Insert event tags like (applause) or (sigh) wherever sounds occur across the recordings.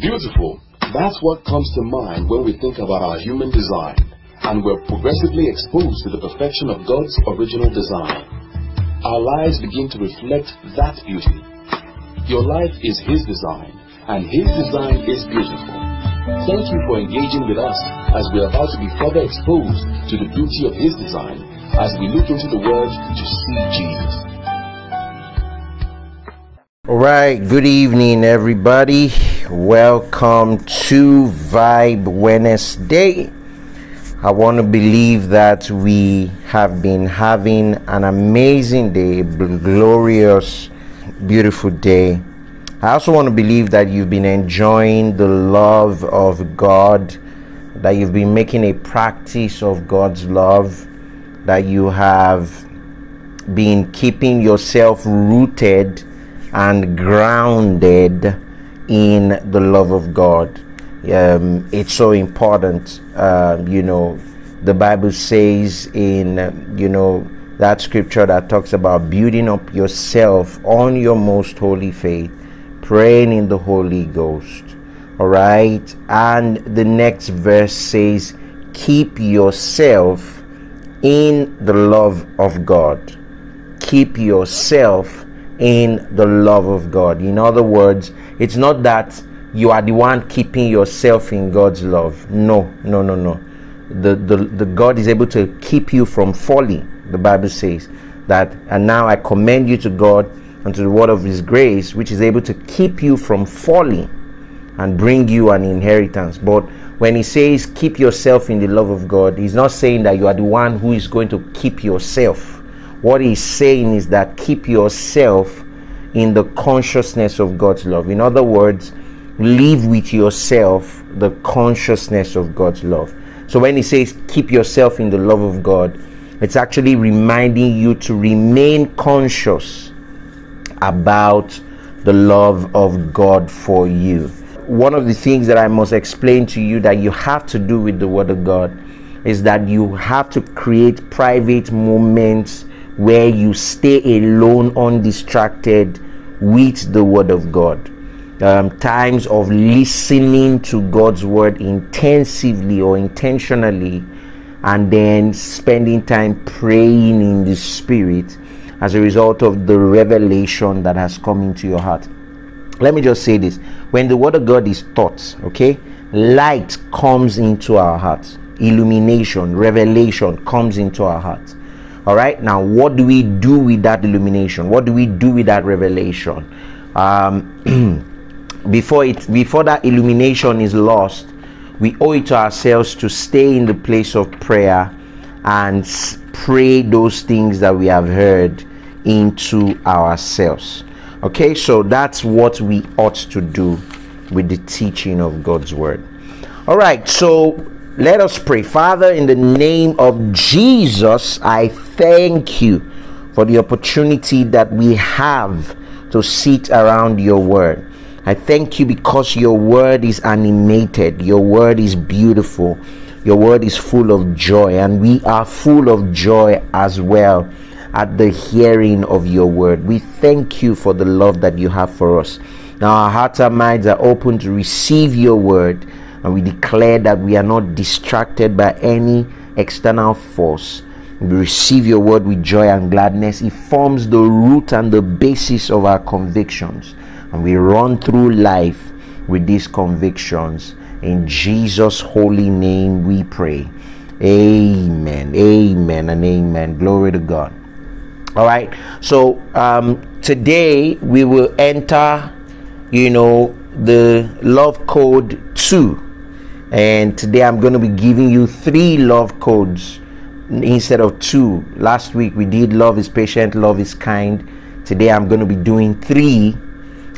Beautiful. That's what comes to mind when we think about our human design. And we're progressively exposed to the perfection of God's original design. Our lives begin to reflect that beauty. Your life is His design, and His design is beautiful. Thank you for engaging with us as we are about to be further exposed to the beauty of His design as we look into the Word to see Jesus. All right, good evening, everybody. Welcome to Vibe Wednesday. I want to believe that we have been having an amazing day, glorious, beautiful day. I also want to believe that you've been enjoying the love of God, that you've been making a practice of God's love, that you have been keeping yourself rooted and grounded in the love of God. Um, it's so important. Uh, you know, the Bible says in, you know, that scripture that talks about building up yourself on your most holy faith, praying in the Holy Ghost. All right. And the next verse says, keep yourself in the love of God. Keep yourself in the love of God. In other words, it's not that you are the one keeping yourself in God's love. No, no, no, no. The, the, the God is able to keep you from falling. The Bible says that, and now I commend you to God and to the word of His grace, which is able to keep you from falling and bring you an inheritance. But when He says keep yourself in the love of God, He's not saying that you are the one who is going to keep yourself. What He's saying is that keep yourself in the consciousness of God's love. In other words, live with yourself the consciousness of God's love. So when he says keep yourself in the love of God, it's actually reminding you to remain conscious about the love of God for you. One of the things that I must explain to you that you have to do with the Word of God is that you have to create private moments where you stay alone, undistracted with the Word of God um, times of listening to God's word intensively or intentionally, and then spending time praying in the Spirit as a result of the revelation that has come into your heart. Let me just say this when the word of God is taught, okay, light comes into our hearts, illumination, revelation comes into our hearts. All right, now what do we do with that illumination? What do we do with that revelation? Um, (clears throat) before it before that illumination is lost we owe it to ourselves to stay in the place of prayer and pray those things that we have heard into ourselves. Okay? So that's what we ought to do with the teaching of god's word. All right? So let us pray. Father in the name of jesus i thank you for the opportunity that we have to sit around your word. I thank you because your word is animated, your word is beautiful, your word is full of joy, and we are full of joy as well at the hearing of your word. We thank you for the love that you have for us. Now, our hearts and minds are open to receive your word, and we declare that we are not distracted by any external force. We receive your word with joy and gladness. It forms the root and the basis of our convictions and we run through life with these convictions. In Jesus' holy name we pray. Amen. Amen and amen. Glory to God. All right. So um, today we will enter, you know, the love code two. And today I'm going to be giving you three love codes instead of two. Last week we did love is patient, love is kind. Today I'm going to be doing three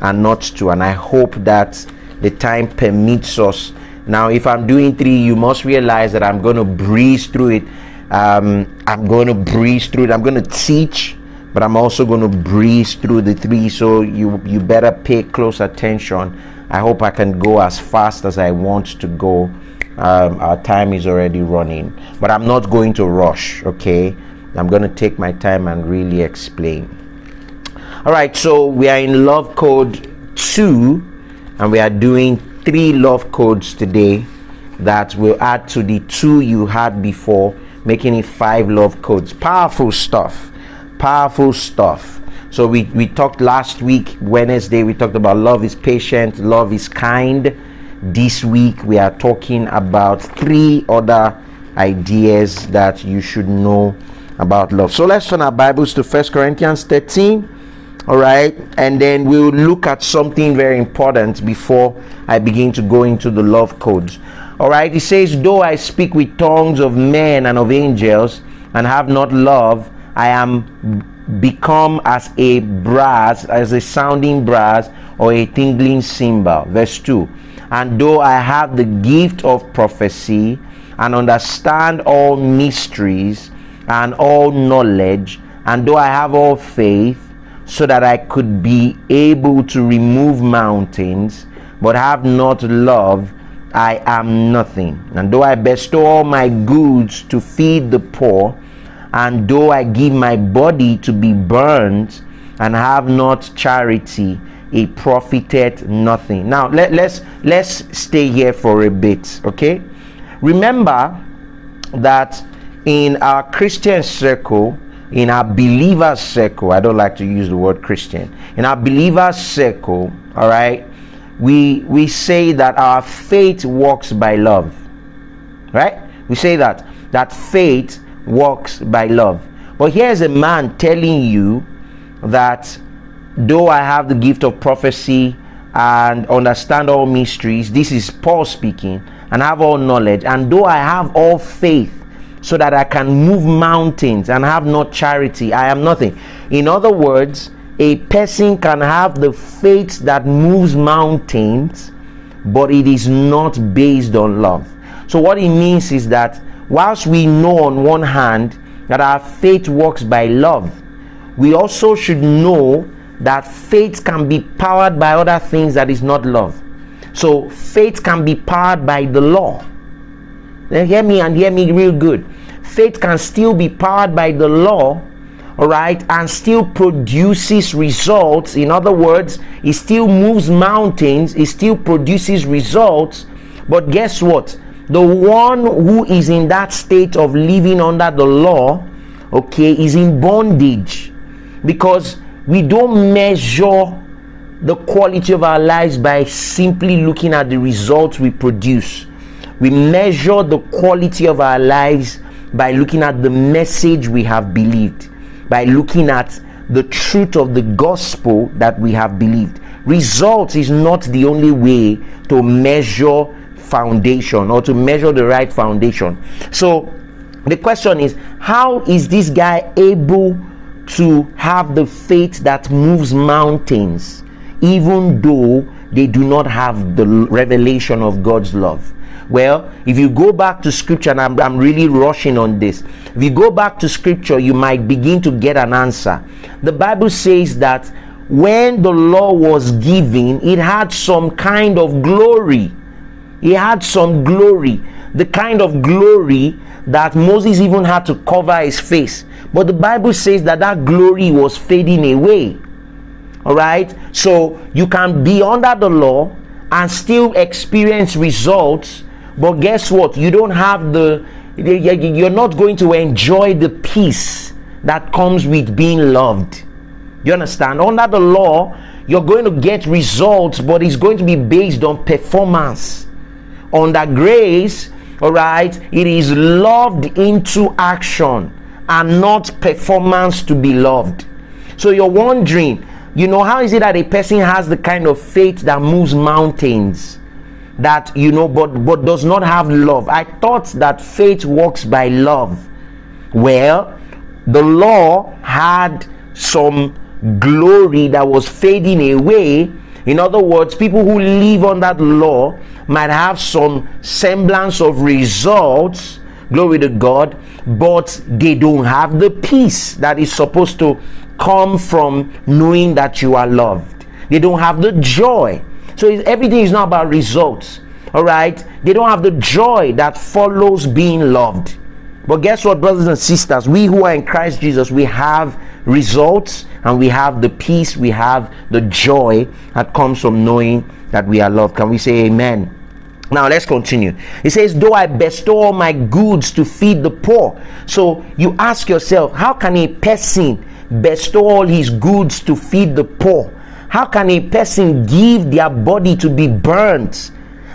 and not two. And I hope that the time permits us. Now, if I'm doing three, you must realize that I'm going to breeze through it. Um, I'm going to breeze through it. I'm going to teach, but I'm also going to breeze through the three. So you you better pay close attention. I hope I can go as fast as I want to go. Um, our time is already running, but I'm not going to rush. Okay, I'm going to take my time and really explain. All right, so we are in love code 2 and we are doing three love codes today that will add to the two you had before, making it five love codes. Powerful stuff. Powerful stuff. So we, we talked last week, Wednesday, we talked about love is patient, love is kind. This week we are talking about three other ideas that you should know about love. So let's turn our Bibles to First Corinthians 13 all right and then we'll look at something very important before i begin to go into the love codes all right he says though i speak with tongues of men and of angels and have not love i am become as a brass as a sounding brass or a tingling cymbal verse 2 and though i have the gift of prophecy and understand all mysteries and all knowledge and though i have all faith so that I could be able to remove mountains, but have not love, I am nothing. And though I bestow all my goods to feed the poor, and though I give my body to be burned, and have not charity, it profited nothing. Now let, let's let's stay here for a bit, okay? Remember that in our Christian circle, in our believers circle i don't like to use the word christian in our believers circle all right we we say that our faith works by love right we say that that faith works by love but here's a man telling you that though i have the gift of prophecy and understand all mysteries this is paul speaking and have all knowledge and though i have all faith so that I can move mountains and have not charity, I am nothing. In other words, a person can have the faith that moves mountains, but it is not based on love. So, what it means is that whilst we know on one hand that our faith works by love, we also should know that faith can be powered by other things that is not love. So, faith can be powered by the law then hear me and hear me real good. Faith can still be powered by the law, all right, and still produces results. In other words, it still moves mountains, it still produces results. But guess what? The one who is in that state of living under the law, okay, is in bondage because we don't measure the quality of our lives by simply looking at the results we produce we measure the quality of our lives by looking at the message we have believed, by looking at the truth of the gospel that we have believed. Results is not the only way to measure foundation or to measure the right foundation. So the question is how is this guy able to have the faith that moves mountains even though they do not have the revelation of God's love? Well, if you go back to scripture, and I'm, I'm really rushing on this, if you go back to scripture, you might begin to get an answer. The Bible says that when the law was given, it had some kind of glory. It had some glory, the kind of glory that Moses even had to cover his face. But the Bible says that that glory was fading away. All right, so you can be under the law and still experience results but guess what? You don't have the, you're not going to enjoy the peace that comes with being loved. You understand? Under the law, you're going to get results, but it's going to be based on performance. Under grace, all right, it is loved into action and not performance to be loved. So you're wondering, you know, how is it that a person has the kind of faith that moves mountains? that you know but but does not have love i thought that faith works by love well the law had some glory that was fading away in other words people who live on that law might have some semblance of results glory to god but they don't have the peace that is supposed to come from knowing that you are loved they don't have the joy so everything is not about results. All right. They don't have the joy that follows being loved. But guess what, brothers and sisters? We who are in Christ Jesus, we have results and we have the peace, we have the joy that comes from knowing that we are loved. Can we say amen? Now let's continue. It says, Though I bestow all my goods to feed the poor. So you ask yourself, how can a person bestow all his goods to feed the poor? How can a person give their body to be burnt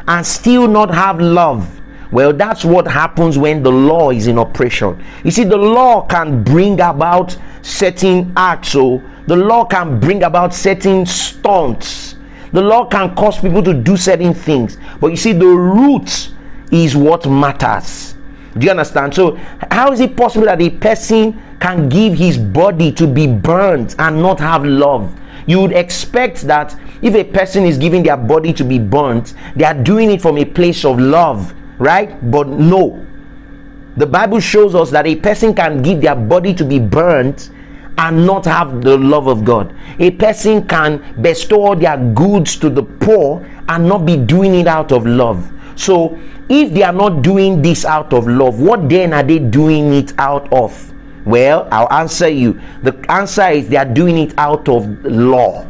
and still not have love? Well, that's what happens when the law is in operation. You see, the law can bring about certain acts, so the law can bring about certain stunts. The law can cause people to do certain things, but you see, the root is what matters. Do you understand? So, how is it possible that a person can give his body to be burnt and not have love? You would expect that if a person is giving their body to be burnt, they are doing it from a place of love, right? But no. The Bible shows us that a person can give their body to be burnt and not have the love of God. A person can bestow their goods to the poor and not be doing it out of love. So, if they are not doing this out of love, what then are they doing it out of? Well, I'll answer you. The answer is they are doing it out of law.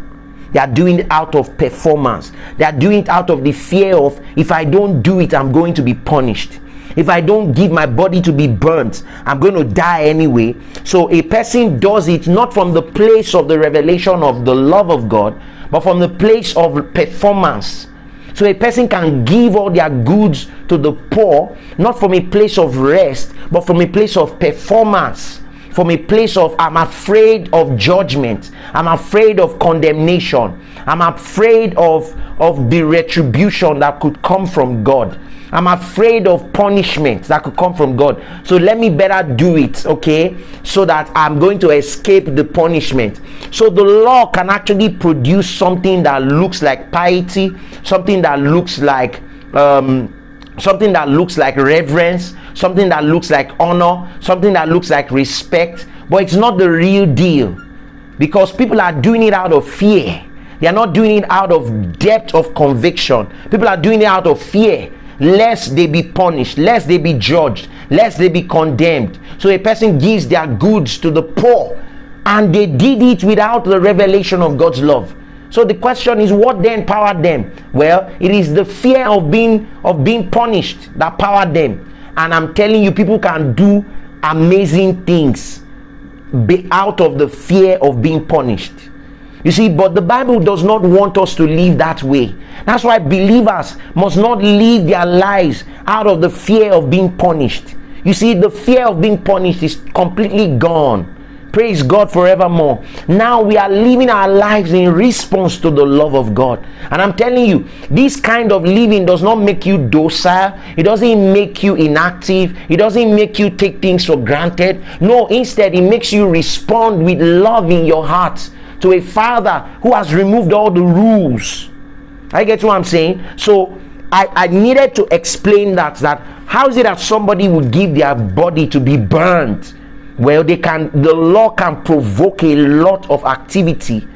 They are doing it out of performance. They are doing it out of the fear of if I don't do it, I'm going to be punished. If I don't give my body to be burnt, I'm going to die anyway. So a person does it not from the place of the revelation of the love of God, but from the place of performance. So a person can give all their goods to the poor, not from a place of rest, but from a place of performance from a place of I'm afraid of judgment, I'm afraid of condemnation, I'm afraid of, of the retribution that could come from God. I'm afraid of punishment that could come from God. So let me better do it, okay? So that I'm going to escape the punishment. So the law can actually produce something that looks like piety, something that looks like um, something that looks like reverence, something that looks like honor, something that looks like respect, but it's not the real deal because people are doing it out of fear. They are not doing it out of depth of conviction. People are doing it out of fear lest they be punished, lest they be judged, lest they be condemned. So a person gives their goods to the poor, and they did it without the revelation of God's love. So the question is, what then powered them? Well, it is the fear of being of being punished that powered them. And I'm telling you, people can do amazing things be out of the fear of being punished. You see, but the Bible does not want us to live that way. That's why believers must not live their lives out of the fear of being punished. You see, the fear of being punished is completely gone. Praise God forevermore. Now we are living our lives in response to the love of God. And I'm telling you, this kind of living does not make you docile, it doesn't make you inactive, it doesn't make you take things for granted. No, instead, it makes you respond with love in your heart to a father who has removed all the rules. I get what I'm saying. So I, I needed to explain that that how is it that somebody would give their body to be burnt? Well, they can the law can provoke a lot of activity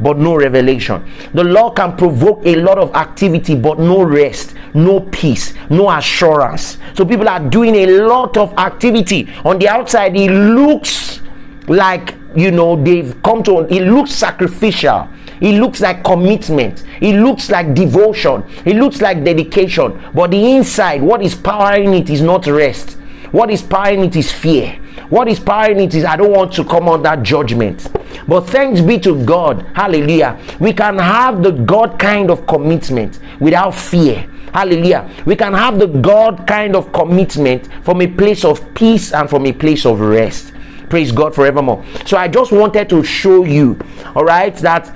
but no revelation. The law can provoke a lot of activity, but no rest, no peace, no assurance. So people are doing a lot of activity on the outside. It looks like you know they've come to it looks sacrificial it looks like commitment it looks like devotion it looks like dedication but the inside what is powering it is not rest what is powering it is fear what is powering it is i don't want to come under judgment. But thanks be to god hallelujah we can have the god kind of commitment without fear. Hallelujah. We can have the god kind of commitment from a place of peace and from a place of rest. Praise God forevermore. So I just wanted to show you, all right, that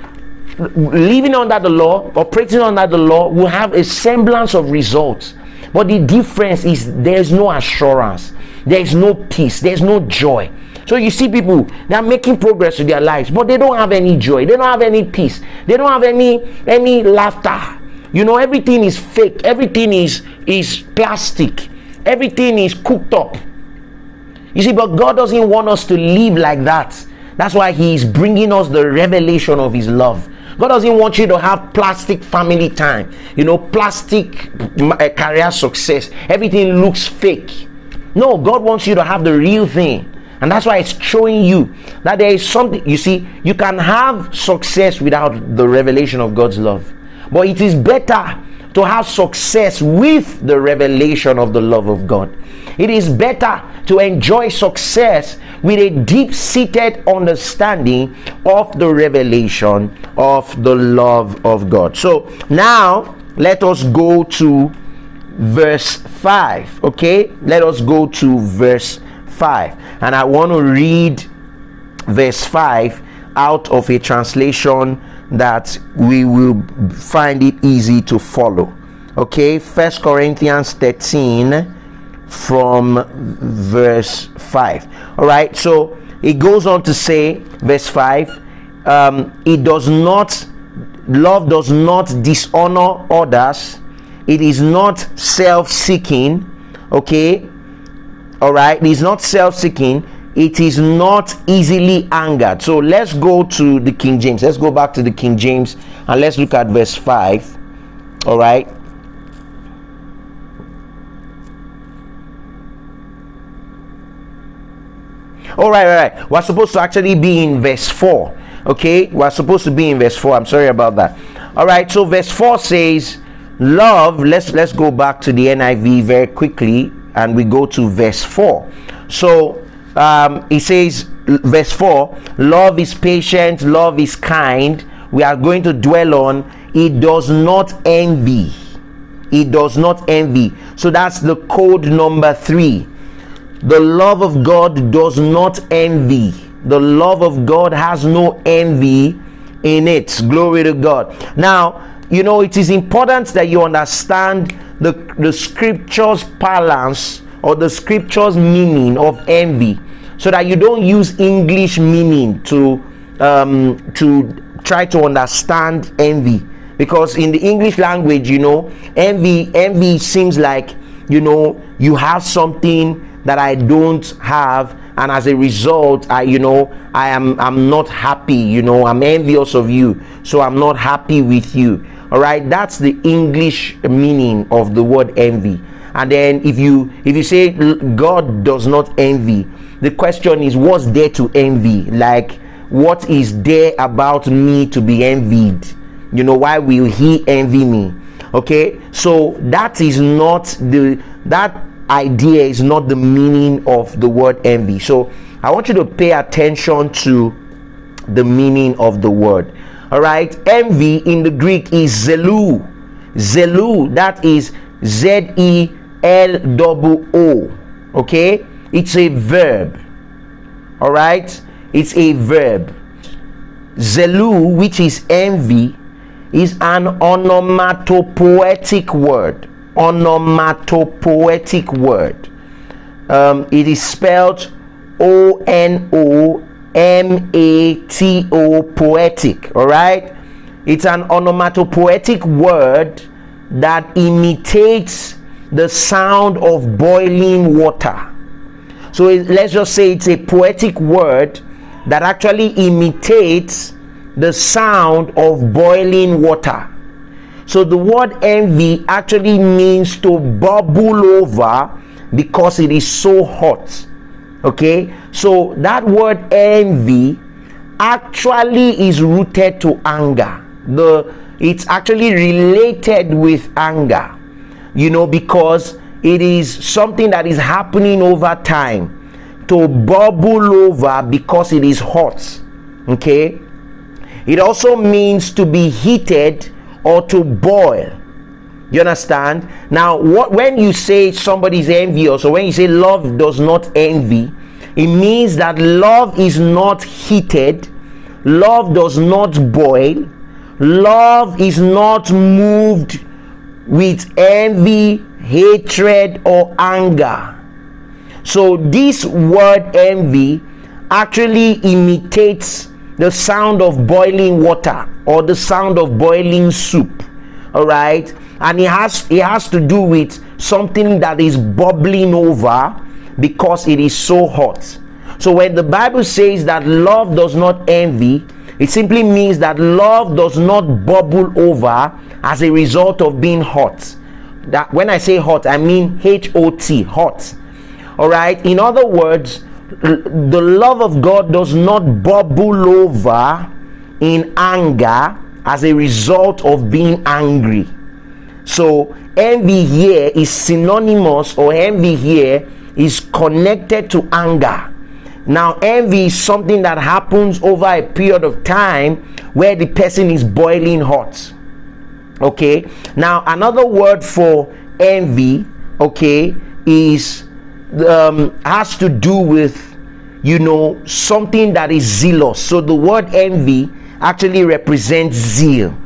living under the law, operating under the law, will have a semblance of results. But the difference is there's no assurance, there's no peace, there's no joy. So you see people they are making progress with their lives, but they don't have any joy, they don't have any peace, they don't have any any laughter. You know, everything is fake, everything is is plastic, everything is cooked up. You see, but God doesn't want us to live like that. That's why He is bringing us the revelation of His love. God doesn't want you to have plastic family time, you know, plastic uh, career success. Everything looks fake. No, God wants you to have the real thing. And that's why it's showing you that there is something. You see, you can have success without the revelation of God's love. But it is better to have success with the revelation of the love of God. It is better to enjoy success with a deep seated understanding of the revelation of the love of God. So now let us go to verse 5. Okay, let us go to verse 5. And I want to read verse 5 out of a translation that we will find it easy to follow. Okay, First Corinthians 13 from verse 5. All right, so it goes on to say, verse 5 um, it does not, love does not dishonor others, it is not self seeking. Okay, all right, it is not self seeking it is not easily angered. So let's go to the King James. Let's go back to the King James and let's look at verse 5. All right. All right, all right. We're supposed to actually be in verse 4. Okay, we're supposed to be in verse 4. I'm sorry about that. All right, so verse 4 says, Love, let's let's go back to the NIV very quickly and we go to verse 4. So um, he says, verse 4 love is patient, love is kind. We are going to dwell on it does not envy. It does not envy. So that's the code number three. The love of God does not envy. The love of God has no envy in it. Glory to God. Now, you know, it is important that you understand the, the scripture's balance or the scripture's meaning of envy so that you don't use English meaning to um, to try to understand envy. Because in the English language, you know, envy envy seems like you know you have something that I don't have and as a result I you know I am I'm not happy you know I'm envious of you so I'm not happy with you all right? That's the English meaning of the word envy. And then if you if you say God does not envy the question is what's there to envy? Like what is there about me to be envied? You know why will he envy me? Okay? So that is not the that idea is not the meaning of the word envy. So i want you to pay attention to the meaning of the word all right envy in the greek is zelu zelu that is z e l o o okay it's a verb. All right? It's a verb. Zelu, which is envy, is an onomatopoetic word. Onomatopoetic word. Um, it is spelled O N O M A T O poetic. All right? It's an onomatopoetic word that imitates the sound of boiling water so let's just say it's a poetic word that actually imitates the sound of boiling water. So the word envy actually means to bubble over because it is so hot. Okay? So that word envy actually is rooted to anger. The it's actually related with anger. You know because it is something that is happening over time to bubble over because it is hot okay it also means to be heated or to boil you understand now what when you say somebody's envious or when you say love does not envy it means that love is not heated love does not boil love is not moved with envy hatred, or anger. So, this word envy actually imitates the sound of boiling water or the sound of boiling soup. All right, and it has it has to do with something that is bubbling over because it is so hot. So when the Bible says that love does not envy, it simply means that love does not bubble over as a result of being hot that when I say hot, I mean H O T, hot. All right. In other words, the love of God does not bubble over in anger as a result of being angry. So, envy here is synonymous, or envy here is connected to anger. Now, envy is something that happens over a period of time where the person is boiling hot. Okay, now another word for envy, okay, is um, has to do with you know something that is zealous. So the word envy actually represents zeal.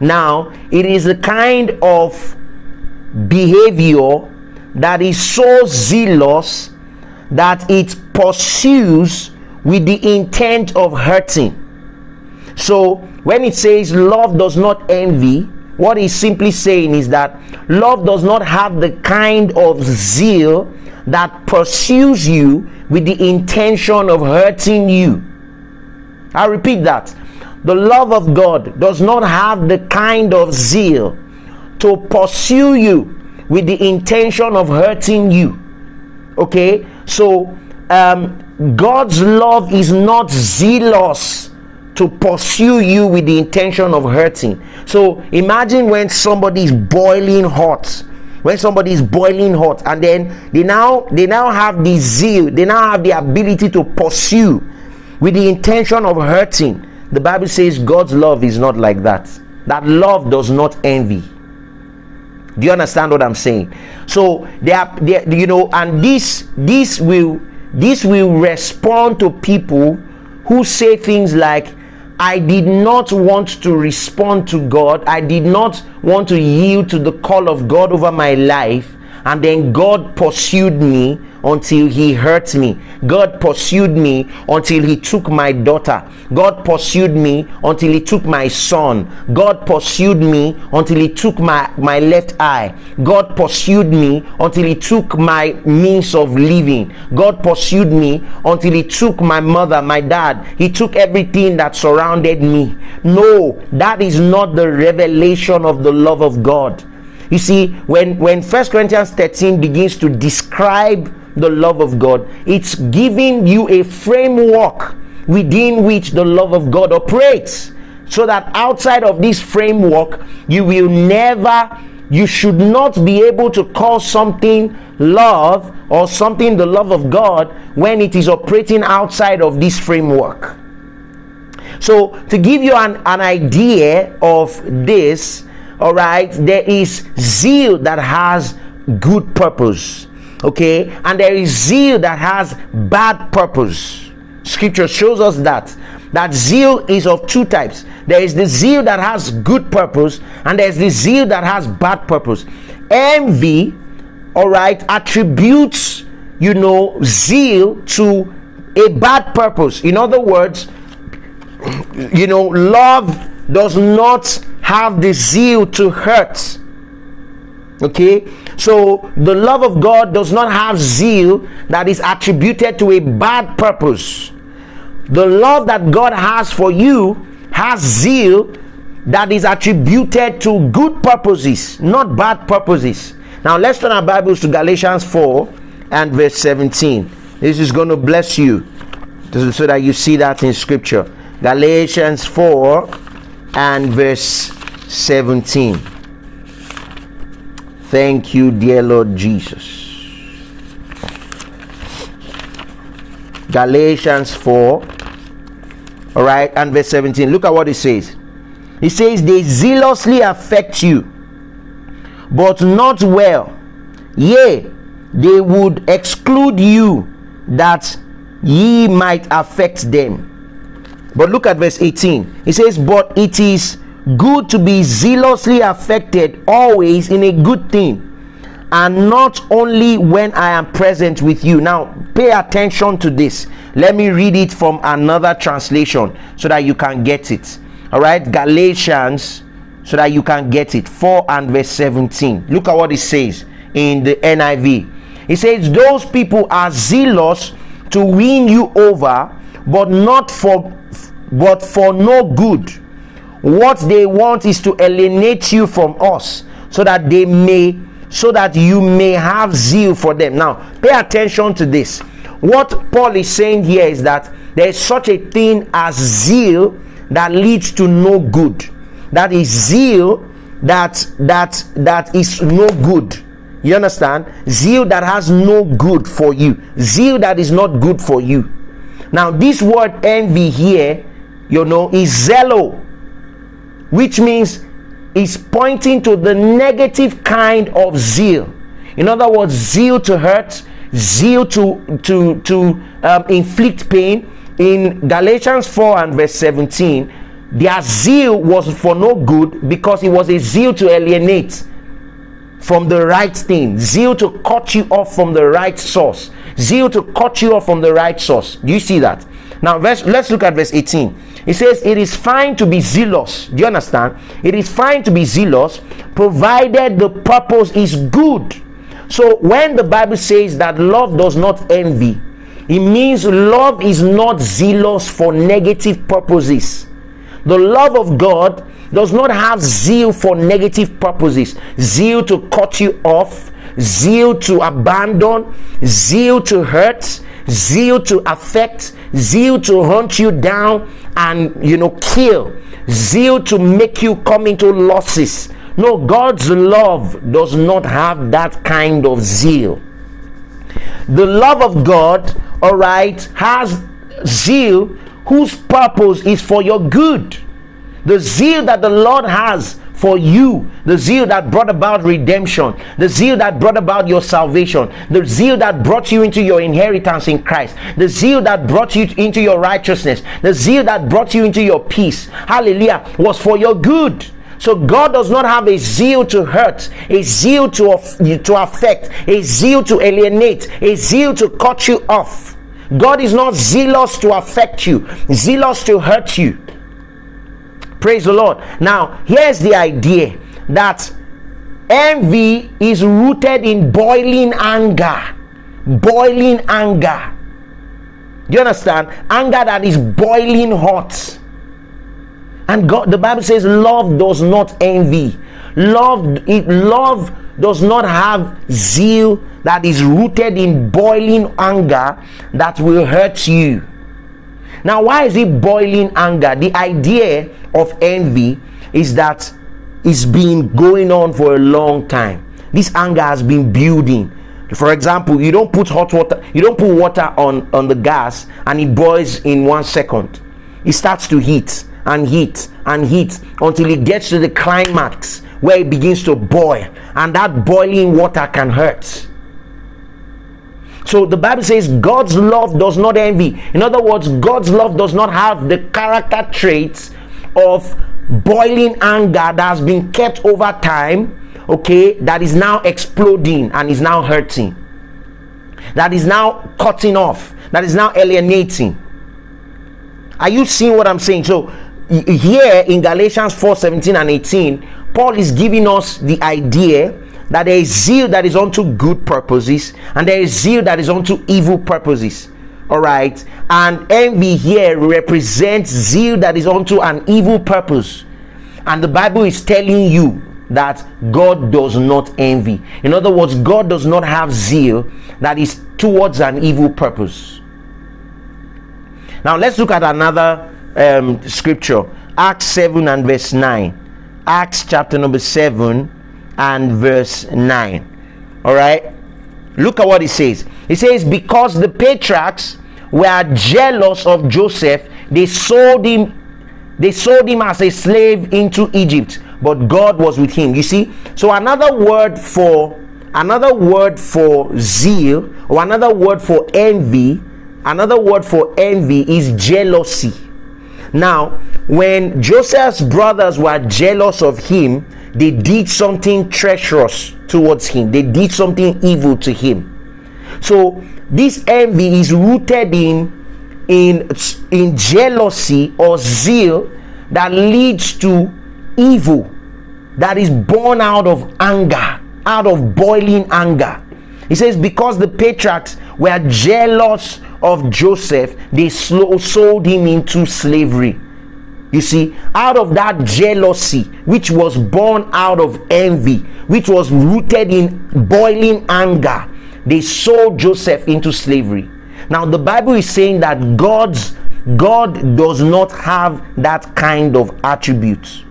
Now, it is a kind of behavior that is so zealous that it pursues with the intent of hurting. So, when it says love does not envy, what he's simply saying is that love does not have the kind of zeal that pursues you with the intention of hurting you. I repeat that. The love of God does not have the kind of zeal to pursue you with the intention of hurting you. Okay? So, um, God's love is not zealous to pursue you with the intention of hurting. So, imagine when somebody is boiling hot when somebody is boiling hot and then they now they now have the zeal they now have the ability to pursue with the intention of hurting the bible says god's love is not like that that love does not envy do you understand what i'm saying so they are they, you know and this this will this will respond to people who say things like I did not want to respond to God. I did not want to yield to the call of God over my life. And then God pursued me until he hurt me. God pursued me until he took my daughter. God pursued me until he took my son. God pursued me until he took my, my left eye. God pursued me until he took my means of living. God pursued me until he took my mother, my dad. He took everything that surrounded me. No, that is not the revelation of the love of God. You see, when when First Corinthians 13 begins to describe the love of God. It's giving you a framework within which the love of God operates. So that outside of this framework, you will never, you should not be able to call something love or something the love of God when it is operating outside of this framework. So, to give you an, an idea of this, all right, there is zeal that has good purpose okay? And there is zeal that has bad purpose. Scripture shows us that. That zeal is of two types. There is the zeal that has good purpose and there's the zeal that has bad purpose. Envy all right attributes you know zeal to a bad purpose. In other words you know love does not have the zeal to hurt. Okay so the love of God does not have zeal that is attributed to a bad purpose. The love that God has for you has zeal that is attributed to good purposes, not bad purposes. Now let's turn our Bibles to Galatians 4 and verse 17. This is going to bless you so that you see that in scripture. Galatians 4 and verse 17. Thank you, dear Lord Jesus. Galatians 4, all right, and verse 17. Look at what it says. It says, They zealously affect you, but not well. Yea, they would exclude you that ye might affect them. But look at verse 18. It says, But it is good to be zealously affected always in a good thing and not only when I am present with you. Now, pay attention to this. Let me read it from another translation so that you can get it. All right, Galatians, so that you can get it. 4 and verse 17. Look at what it says in the NIV. It says, Those people are zealous to win you over, but not for but for no good what they want is to alienate you from us so that they may so that you may have zeal for them now pay attention to this what Paul is saying here is that there is such a thing as zeal that leads to no good. That is zeal that that that is no good. You understand? Zeal that has no good for you. Zeal that is not good for you. Now, this word envy here, you know, is zelo, which means is pointing to the negative kind of zeal. In other words, zeal to hurt, zeal to to to um, inflict pain. In Galatians 4 and verse 17, their zeal was for no good because it was a zeal to alienate from the right thing, zeal to cut you off from the right source, zeal to cut you off from the right source. Do you see that? Now, verse, let's look at verse 18. It says, It is fine to be zealous. Do you understand? It is fine to be zealous provided the purpose is good. So, when the Bible says that love does not envy, it means love is not zealous for negative purposes. The love of God does not have zeal for negative purposes, zeal to cut you off, zeal to abandon, zeal to hurt, zeal to affect, zeal to hunt you down and you know kill, zeal to make you come into losses. No, God's love does not have that kind of zeal. The love of God, all right, has zeal whose purpose is for your good. The zeal that the Lord has for you, the zeal that brought about redemption, the zeal that brought about your salvation, the zeal that brought you into your inheritance in Christ, the zeal that brought you into your righteousness, the zeal that brought you into your peace, hallelujah, was for your good. So God does not have a zeal to hurt, a zeal to, to affect, a zeal to alienate, a zeal to cut you off. God is not zealous to affect you, zealous to hurt you. Praise the Lord. Now, here's the idea that envy is rooted in boiling anger. Boiling anger. Do you understand? Anger that is boiling hot. And God, the Bible says, love does not envy. Love, it, love does not have zeal that is rooted in boiling anger that will hurt you. Now, why is it boiling anger? The idea of envy is that it's been going on for a long time. This anger has been building. For example, you don't put hot water, you don't put water on, on the gas and it boils in one second. It starts to heat and heat and heat until it gets to the climax where it begins to boil, and that boiling water can hurt. So the Bible says God's love does not envy. In other words, God's love does not have the character traits of boiling anger that has been kept over time, okay, that is now exploding and is now hurting, that is now cutting off, that is now alienating. Are you seeing what I'm saying? So here in Galatians 4 17 and 18, Paul is giving us the idea that there is zeal that is unto good purposes and there is zeal that is unto evil purposes. All right? And envy here represents zeal that is unto an evil purpose. And the bible is telling you that god does not envy. In other words god does not have zeal that is towards an evil purpose. Now let's look at another um, scripture. Acts 7 and verse 9 acts chapter number 7 and verse 9. All right, look at what he says. He says, Because the patriarchs were jealous of Joseph, they sold him. They sold him as a slave into Egypt, but God was with him. You see, so another word for another word for zeal, or another word for envy, another word for envy is jealousy. Now, when Joseph's brothers were jealous of him, they did something treacherous towards him, they did something evil to him. So, this envy is rooted in in in jealousy or zeal that leads to evil that is born out of anger out of boiling anger. He says because the patriarchs were jealous of joseph they sold him into slavery you see, out of that jealousy, which was born out of envy, which was rooted in boiling anger, they sold Joseph into slavery. Now the Bible is saying that God's God does not have that kind of attributes.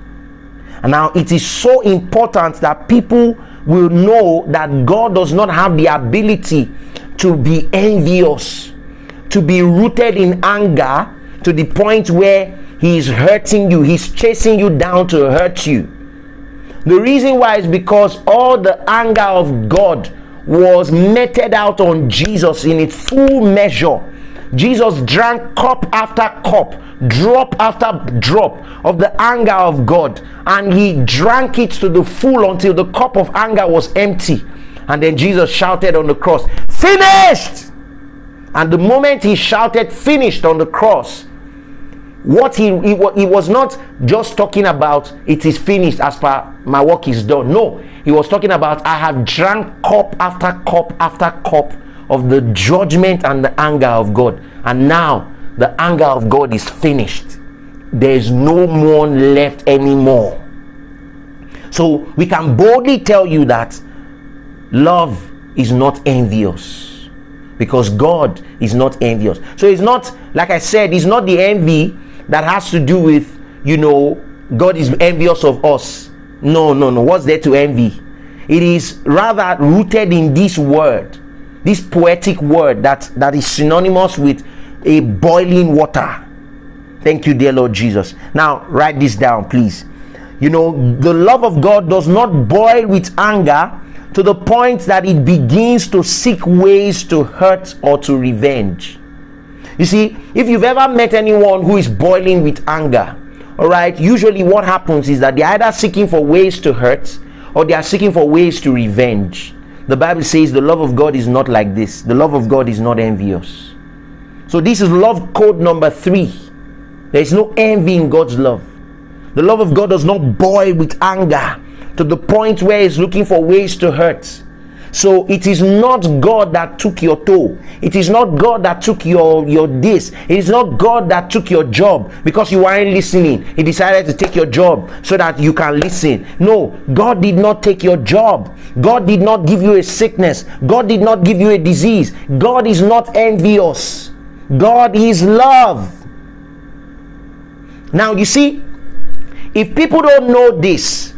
And now it is so important that people will know that God does not have the ability to be envious, to be rooted in anger to the point where he is hurting you, he's chasing you down to hurt you. The reason why is because all the anger of God was meted out on Jesus in its full measure. Jesus drank cup after cup, drop after drop of the anger of God, and he drank it to the full until the cup of anger was empty. And then Jesus shouted on the cross, Finished! And the moment he shouted, Finished on the cross, what he, he, he was not just talking about it is finished as per my work is done. No he was talking about i have drank cup after cup after cup of the judgment and the anger of god. And now the anger of god is finished. There is no more left anymore. So we can boldly tell you that love is not envious because god is not envious. So it's not like i said it's not the envy that has to do with, you know, God is envious of us. No, no, no. What's there to envy? It is rather rooted in this word, this poetic word that, that is synonymous with a boiling water. Thank you, dear Lord Jesus. Now, write this down, please. You know, the love of God does not boil with anger to the point that it begins to seek ways to hurt or to revenge. You see, if you've ever met anyone who is boiling with anger, all right, usually what happens is that they're either seeking for ways to hurt or they are seeking for ways to revenge. The Bible says the love of God is not like this. The love of God is not envious. So this is love code number three. There is no envy in God's love. The love of God does not boil with anger to the point where it's looking for ways to hurt. So it is not God that took your toe. It is not God that took your your this. It is not God that took your job because you weren't listening. He decided to take your job so that you can listen. No, God did not take your job. God did not give you a sickness. God did not give you a disease. God is not envious. God is love. Now you see, if people don't know this,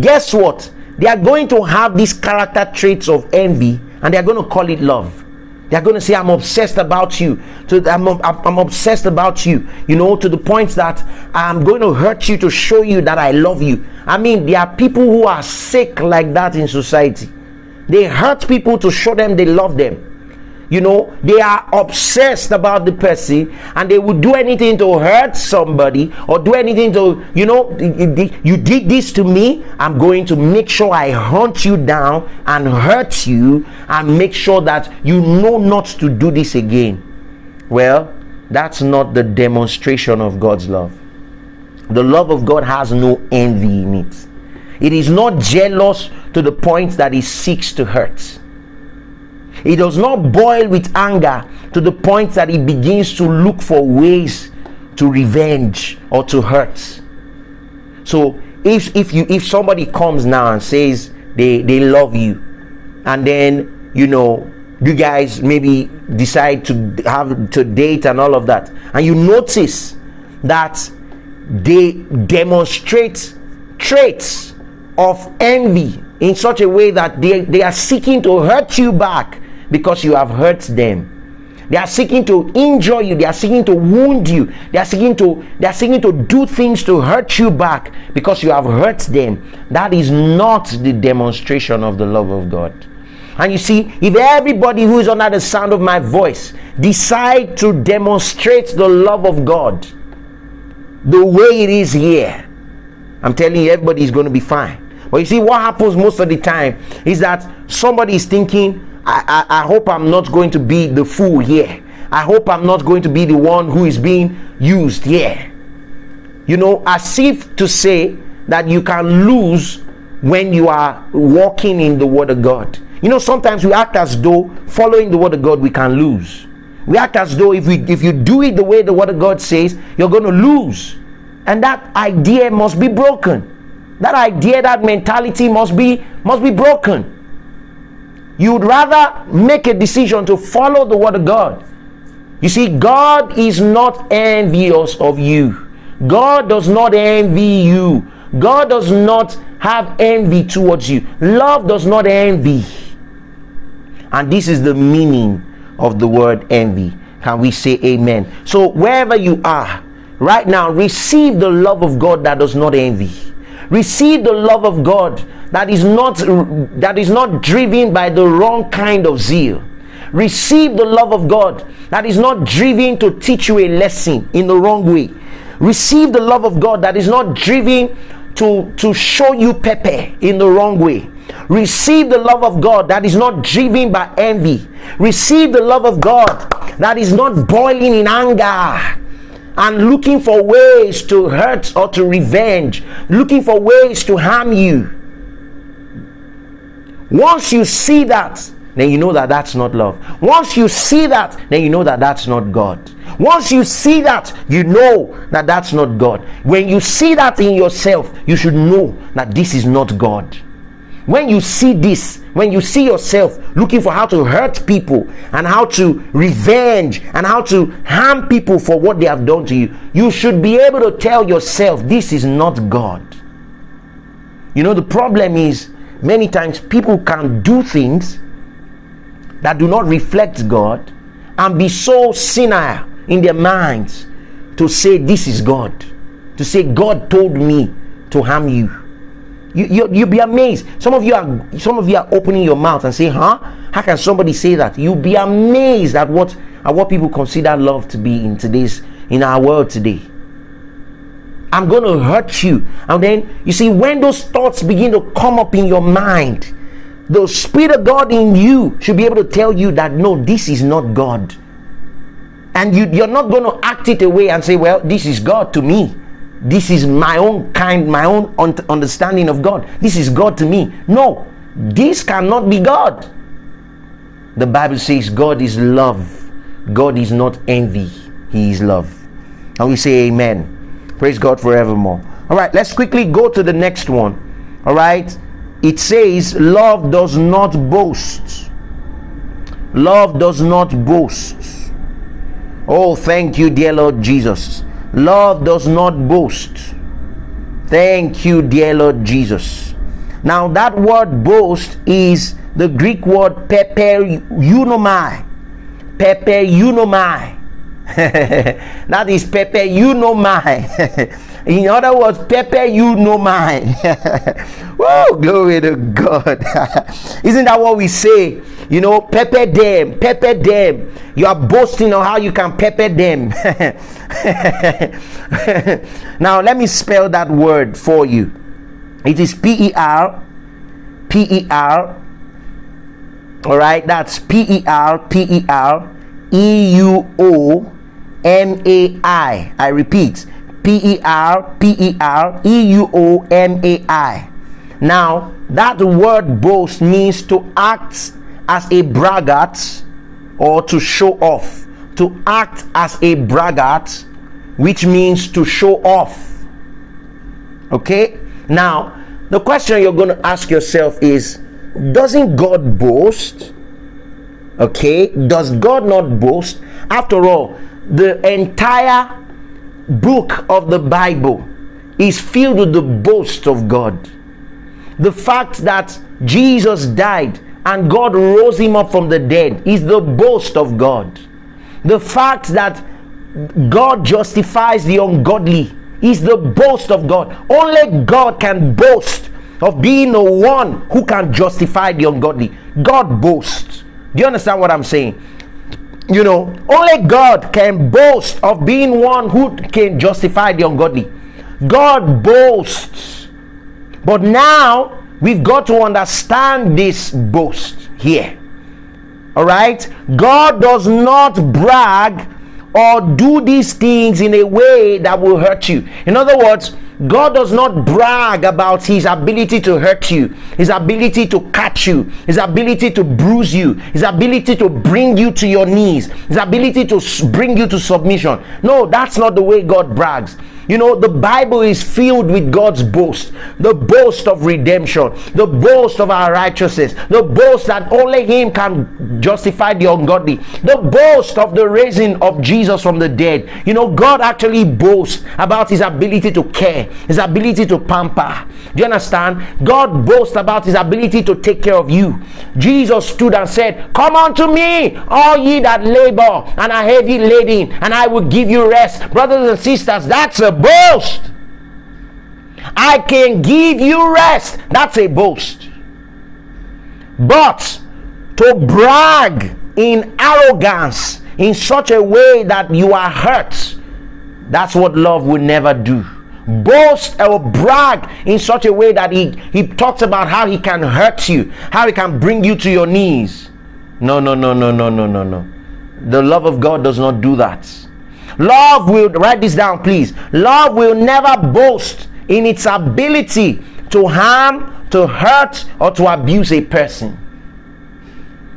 guess what? They are going to have these character traits of envy and they're going to call it love. They're going to say i'm obsessed about you. To I'm, I'm obsessed about you you know to the point that i'm going to hurt you to show you that i love you. I mean there are people who are sick like that in society. They hurt people to show them they love them you know they are obsessed about the person and they would do anything to hurt somebody or do anything to you know you did this to me i'm going to make sure i hunt you down and hurt you and make sure that you know not to do this again. Well that's not the demonstration of god's love. The love of god has no envy in it. It is not jealous to the point that it seeks to hurt he does not boil with anger to the point that he begins to look for ways to revenge or to hurt. So if if you if somebody comes now and says they they love you and then you know you guys maybe decide to have to date and all of that and you notice that they demonstrate traits of envy in such a way that they, they are seeking to hurt you back because you have hurt them. They are seeking to injure you. They are seeking to wound you. They are seeking to they are seeking to do things to hurt you back because you have hurt them. That is not the demonstration of the love of god. And you see if everybody who is under the sound of my voice decide to demonstrate the love of god the way it is here i'm telling you everybody is going to be fine. But you see what happens most of the time is that somebody is thinking I, I, I hope I'm not going to be the fool here. I hope I'm not going to be the one who is being used here. You know, as if to say that you can lose when you are walking in the Word of God. You know, sometimes we act as though following the Word of God we can lose. We act as though if we if you do it the way the Word of God says, you're going to lose, and that idea must be broken. That idea, that mentality must be must be broken. You'd rather make a decision to follow the word of God You see, God is not envious of you. God does not envy you. God does not have envy towards you. Love does not envy. And this is the meaning of the word envy. Can we say amen? So, wherever you are right now, receive the love of God that does not envy. Receive the love of God that is not that is not driven by the wrong kind of zeal. Receive the love of God that is not driven to teach you a lesson in the wrong way. Receive the love of God that is not driven to, to show you pepper in the wrong way. Receive the love of God that is not driven by envy. Receive the love of God that is not boiling in anger and looking for ways to hurt or to revenge, looking for ways to harm you. Once you see that, then you know that that's not love. Once you see that, then you know that that's not God. Once you see that, you know that that's not God. When you see that in yourself, you should know that this is not God. When you see this, when you see yourself looking for how to hurt people and how to revenge and how to harm people for what they have done to you, you should be able to tell yourself, This is not God. You know, the problem is many times people can do things that do not reflect God and be so senile in their minds to say, This is God. To say, God told me to harm you. You, you you'll be amazed. Some of you are some of you are opening your mouth and say, huh? How can somebody say that? You'll be amazed at what at what people consider love to be in today's in our world today. I'm going to hurt you. And then you see, when those thoughts begin to come up in your mind, the Spirit of God in you should be able to tell you that no, this is not God. And you, you're not going to act it away and say, well, this is God to me. This is my own kind, my own understanding of God. This is God to me. No, this cannot be God. The Bible says God is love. God is not envy. He is love. And we say amen. Praise God forevermore. All right, let's quickly go to the next one. All right it says, Love does not boast. Love does not boast. Oh, thank you, dear Lord Jesus. Love does not boast. Thank you, dear Lord Jesus. Now, that word boast is the Greek word pepe eunomai. Pepe eunomai. That is Pepe, you know mine. (laughs) In other words, Pepe, you know mine. (laughs) Whoa, glory to God. (laughs) Isn't that what we say? You know, pepper them, pepper them. You are boasting on how you can pepper them. now, let me spell that word for you. It is P E R P E R. All right, that's P E R P E R E U O M A I. I repeat, P E R P E R E U O M A I. Now, that word boast means to act as a braggart or to show off. To act as a braggart, which means to show off. Okay? Now, the question you're going to ask yourself is Doesn't God boast? Okay? Does God not boast? After all, the entire book of the Bible is filled with the boast of God. The fact that Jesus died and God rose him up from the dead is the boast of God. The fact that God justifies the ungodly is the boast of God. Only God can boast of being the one who can justify the ungodly. God boasts. Do you understand what I'm saying? You know, only God can boast of being one who can justify the ungodly. God boasts. But now we've got to understand this boast here. All right? God does not brag or do these things in a way that will hurt you. In other words, God does not brag about his ability to hurt you, his ability to catch you, his ability to bruise you, his ability to bring you to your knees, his ability to bring you to submission. No, that's not the way God brags. You know, the Bible is filled with God's boast the boast of redemption, the boast of our righteousness, the boast that only Him can justify the ungodly, the boast of the raising of Jesus from the dead. You know, God actually boasts about His ability to care, His ability to pamper. Do you understand? God boasts about His ability to take care of you. Jesus stood and said, Come unto me, all ye that labor and are heavy laden, and I will give you rest. Brothers and sisters, that's a boast. I can give you rest. That's a boast. But to brag in arrogance in such a way that you are hurt, that's what love will never do. Boast or brag in such a way that he, he talks about how he can hurt you, how he can bring you to your knees. No, no, no, no, no, no, no, no. The love of God does not do that. Love will, write this down, please. Love will never boast in its ability to harm, to hurt, or to abuse a person.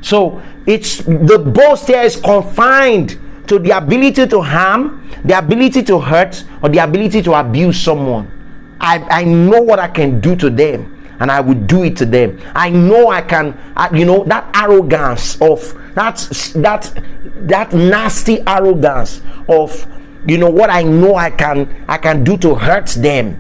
So it's the boast here is confined to the ability to harm, the ability to hurt, or the ability to abuse someone. I, I know what I can do to them and I would do it to them. I know I can, you know, that arrogance of that that that nasty arrogance of you know what I know I can I can do to hurt them.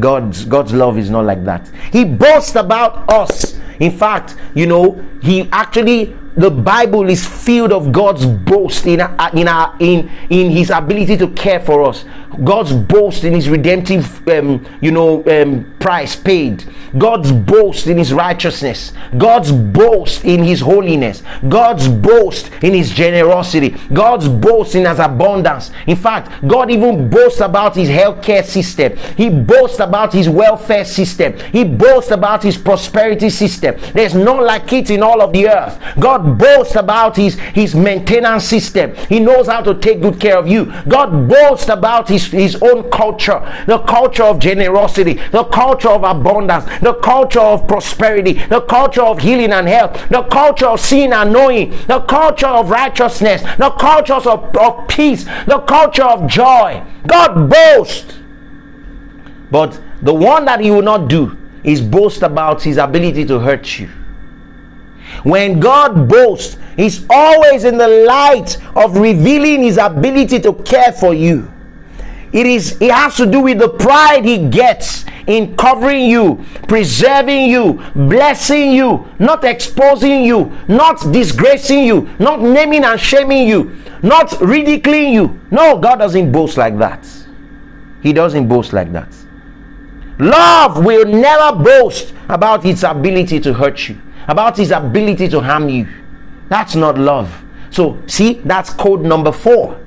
God's God's love is not like that. He boasts about us. In fact, you know, he actually the Bible is filled of God's boast in our, in our in in His ability to care for us. God's boast in His redemptive, um, you know, um, price paid. God's boast in His righteousness. God's boast in His holiness. God's boast in His generosity. God's boast in His abundance. In fact, God even boasts about His healthcare system. He boasts about His welfare system. He boasts about His prosperity system. There's none like it in all of the earth. God boasts about his, his maintenance system. He knows how to take good care of you. God boasts about his, his own culture, the culture of generosity, the culture of abundance, the culture of prosperity, the culture of healing and health, the culture of seeing and knowing, the culture of righteousness, the culture of, of peace, the culture of joy. God boasts. But the one that he will not do is boast about his ability to hurt you. When God boasts, He's always in the light of revealing His ability to care for you. It is it has to do with the pride he gets in covering you, preserving you, blessing you, not exposing you, not disgracing you, not naming and shaming you, not ridiculing you. No, God doesn't boast like that. He doesn't boast like that. Love will never boast about its ability to hurt you about his ability to harm you. That's not love. So, see, that's code number four.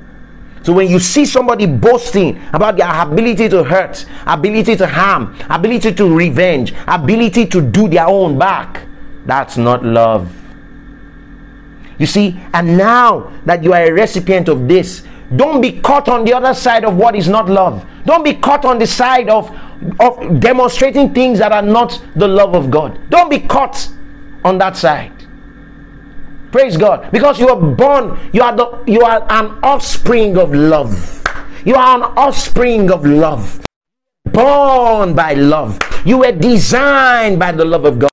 So when you see somebody boasting about their ability to hurt, ability to harm, ability to revenge, ability to do their own back, that's not love. You see, and now that you are a recipient of this, don't be caught on the other side of what is not love. Don't be caught on the side of, of demonstrating things that are not the love of God. Don't be caught on that side. Praise God. Because you are born, you are the you are an offspring of love. You are an offspring of love. Born by love. You were designed by the love of God.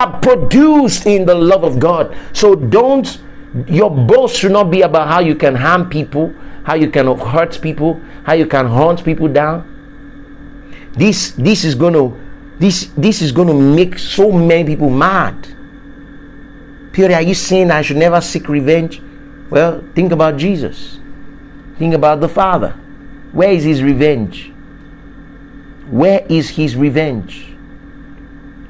You are produced in the love of God. So don't your boast should not be about how you can harm people, how you can hurt people, how you can hunt people down. This this is gonna this this is gonna make so many people mad. Pierre, are you saying I should never seek revenge? Well, think about Jesus. Think about the Father. Where is his revenge? Where is his revenge?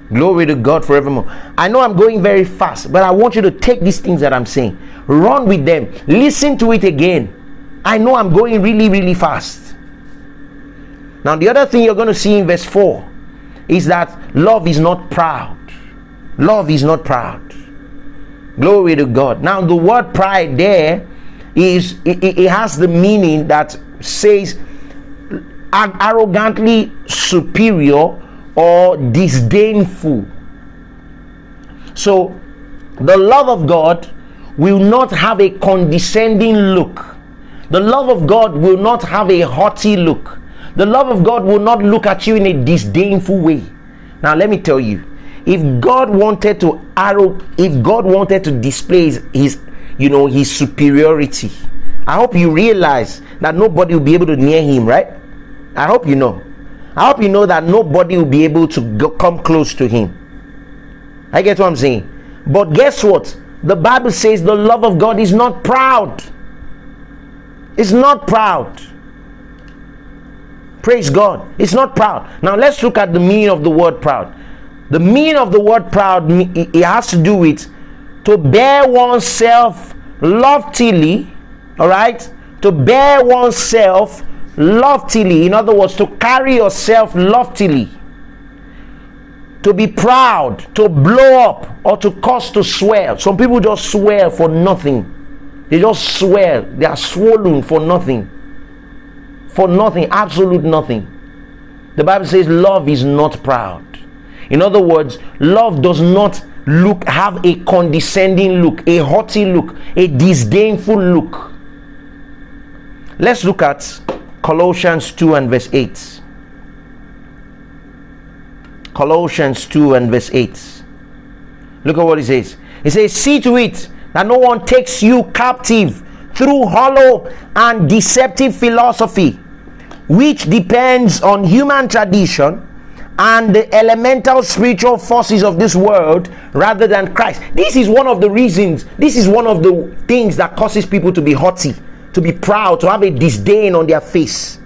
Glory to God forevermore. I know I'm going very fast, but I want you to take these things that I'm saying, run with them, listen to it again. I know I'm going really, really fast. Now, the other thing you're going to see in verse 4 is that love is not proud. Love is not proud. Glory to God. Now, the word pride there is it, it has the meaning that says arrogantly superior or disdainful. So, the love of God will not have a condescending look. The love of God will not have a haughty look. The love of God will not look at you in a disdainful way. Now, let me tell you, if God wanted to arrow, if God wanted to display his, his you know, his superiority, I hope you realize that nobody will be able to near him, right? I hope you know. I hope you know that nobody will be able to go, come close to him. I get what I'm saying. But guess what? The Bible says the love of God is not proud. It's not proud. Praise God. It's not proud. Now let's look at the meaning of the word proud. The meaning of the word proud it has to do with to bear oneself loftily, all right? To bear oneself loftily. In other words, to carry yourself loftily. To be proud, to blow up, or to cause to swear. Some people just swear for nothing. They just swear. They are swollen for nothing. For nothing, absolute nothing. The Bible says love is not proud. In other words, love does not look have a condescending look, a haughty look, a disdainful look. Let's look at Colossians 2 and verse 8. Colossians 2 and verse 8. Look at what it says. It says, See to it that no one takes you captive through hollow and deceptive philosophy, which depends on human tradition and the elemental spiritual forces of this world rather than Christ. This is one of the reasons, this is one of the things that causes people to be haughty, to be proud, to have a disdain on their face.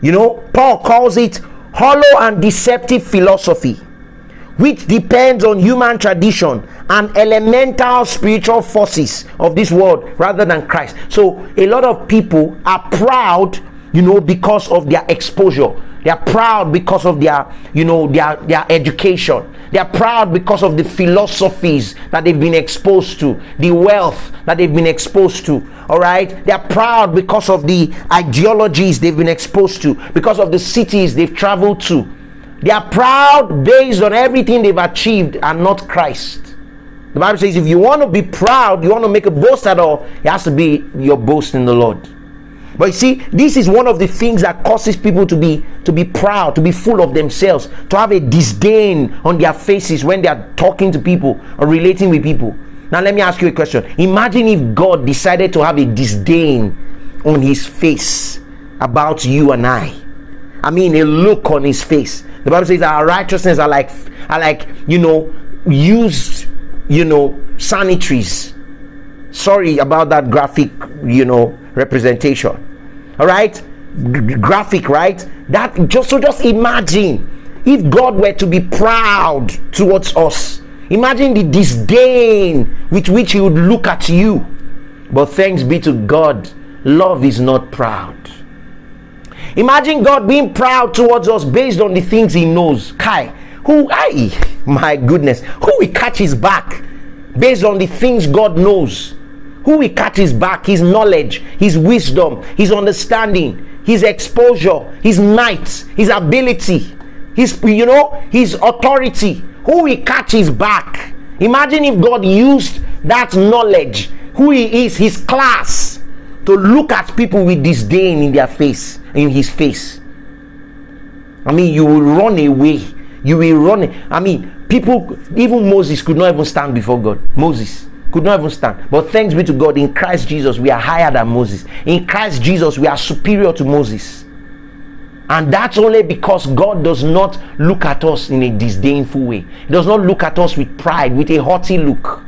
You know, Paul calls it hollow and deceptive philosophy, which depends on human tradition and elemental spiritual forces of this world rather than Christ. So, a lot of people are proud, you know, because of their exposure they are proud because of their, you know, their, their education. They are proud because of the philosophies that they've been exposed to, the wealth that they've been exposed to. All right. They are proud because of the ideologies they've been exposed to, because of the cities they've traveled to. They are proud based on everything they've achieved and not Christ. The Bible says if you want to be proud, you want to make a boast at all, it has to be your boast in the Lord. But you see, this is one of the things that causes people to be to be proud, to be full of themselves, to have a disdain on their faces when they are talking to people or relating with people. Now let me ask you a question. Imagine if God decided to have a disdain on his face about you and I. I mean a look on his face. The Bible says our righteousness are like are like, you know, used, you know, sanitaries. Sorry about that graphic, you know, representation all right? G- graphic right? That just so just imagine if god were to be proud towards us imagine the disdain with which he would look at you. But thanks be to god love is not proud. Imagine god being proud towards us based on the things he knows. Kai who i my goodness who will catch his back based on the things god knows who will catch his back, his knowledge, his wisdom, his understanding, his exposure, his might, his ability, his you know, his authority. Who will catch his back? Imagine if God used that knowledge, who he is, his class, to look at people with disdain in their face, in his face. I mean, you will run away. You will run. I mean, people, even Moses could not even stand before God. Moses could not even stand. But thanks be to God, in Christ Jesus, we are higher than Moses. In Christ Jesus, we are superior to Moses. And that's only because God does not look at us in a disdainful way. He does not look at us with pride, with a haughty look.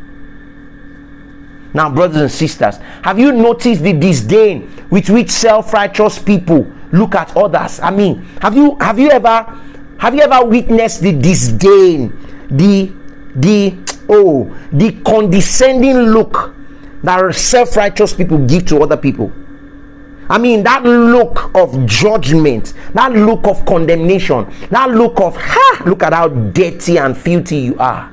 Now, brothers and sisters, have you noticed the disdain with which self-righteous people look at others? I mean, have you have you ever have you ever witnessed the disdain, the the oh the condescending look that self-righteous people give to other people I mean, that look of judgment, that look of condemnation, that look of, ha, look at how dirty and filthy you are.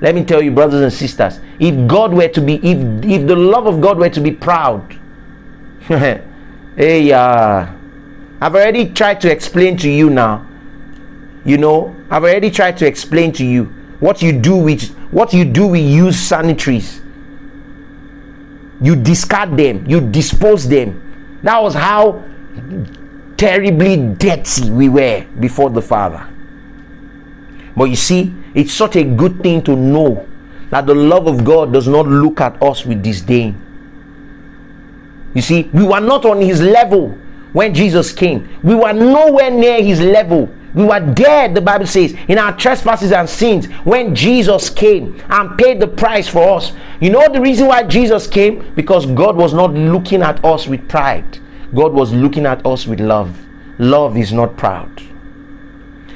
Let me tell you, brothers and sisters, if God were to be, if, if the love of God were to be proud, (laughs) hey, uh, I've already tried to explain to you now. You know, I've already tried to explain to you what you do with what you do with used sanitaries you discard them you dispose them that was how terribly dirty we were before the Father. But you see, it's such a good thing to know that the love of God does not look at us with disdain. You see, we were not on his level when Jesus came, we were nowhere near his level. We were dead, the Bible says, in our trespasses and sins when Jesus came and paid the price for us. You know the reason why Jesus came? Because God was not looking at us with pride, God was looking at us with love. Love is not proud.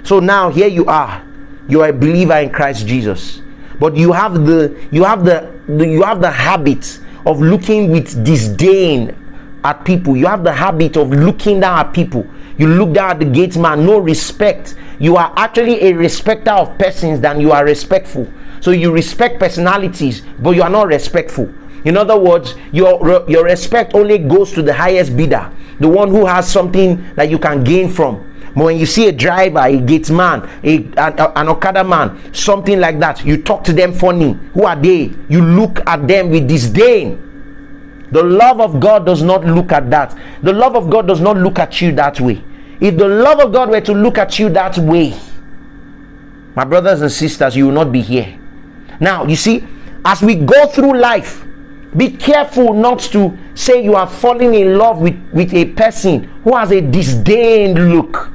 So now here you are. You are a believer in Christ Jesus. But you have the you have the, the you have the habit of looking with disdain at people. You have the habit of looking down at people. You look down at the gate man, no respect. You are actually a respecter of persons than you are respectful. So you respect personalities, but you are not respectful. In other words, your your respect only goes to the highest bidder, the one who has something that you can gain from. But when you see a driver, a gate man, a, a, an Okada man, something like that, you talk to them funny. Who are they? You look at them with disdain. The love of God does not look at that. The love of God does not look at you that way. If the love of God were to look at you that way, my brothers and sisters, you will not be here. Now, you see, as we go through life, be careful not to say you are falling in love with, with a person who has a disdained look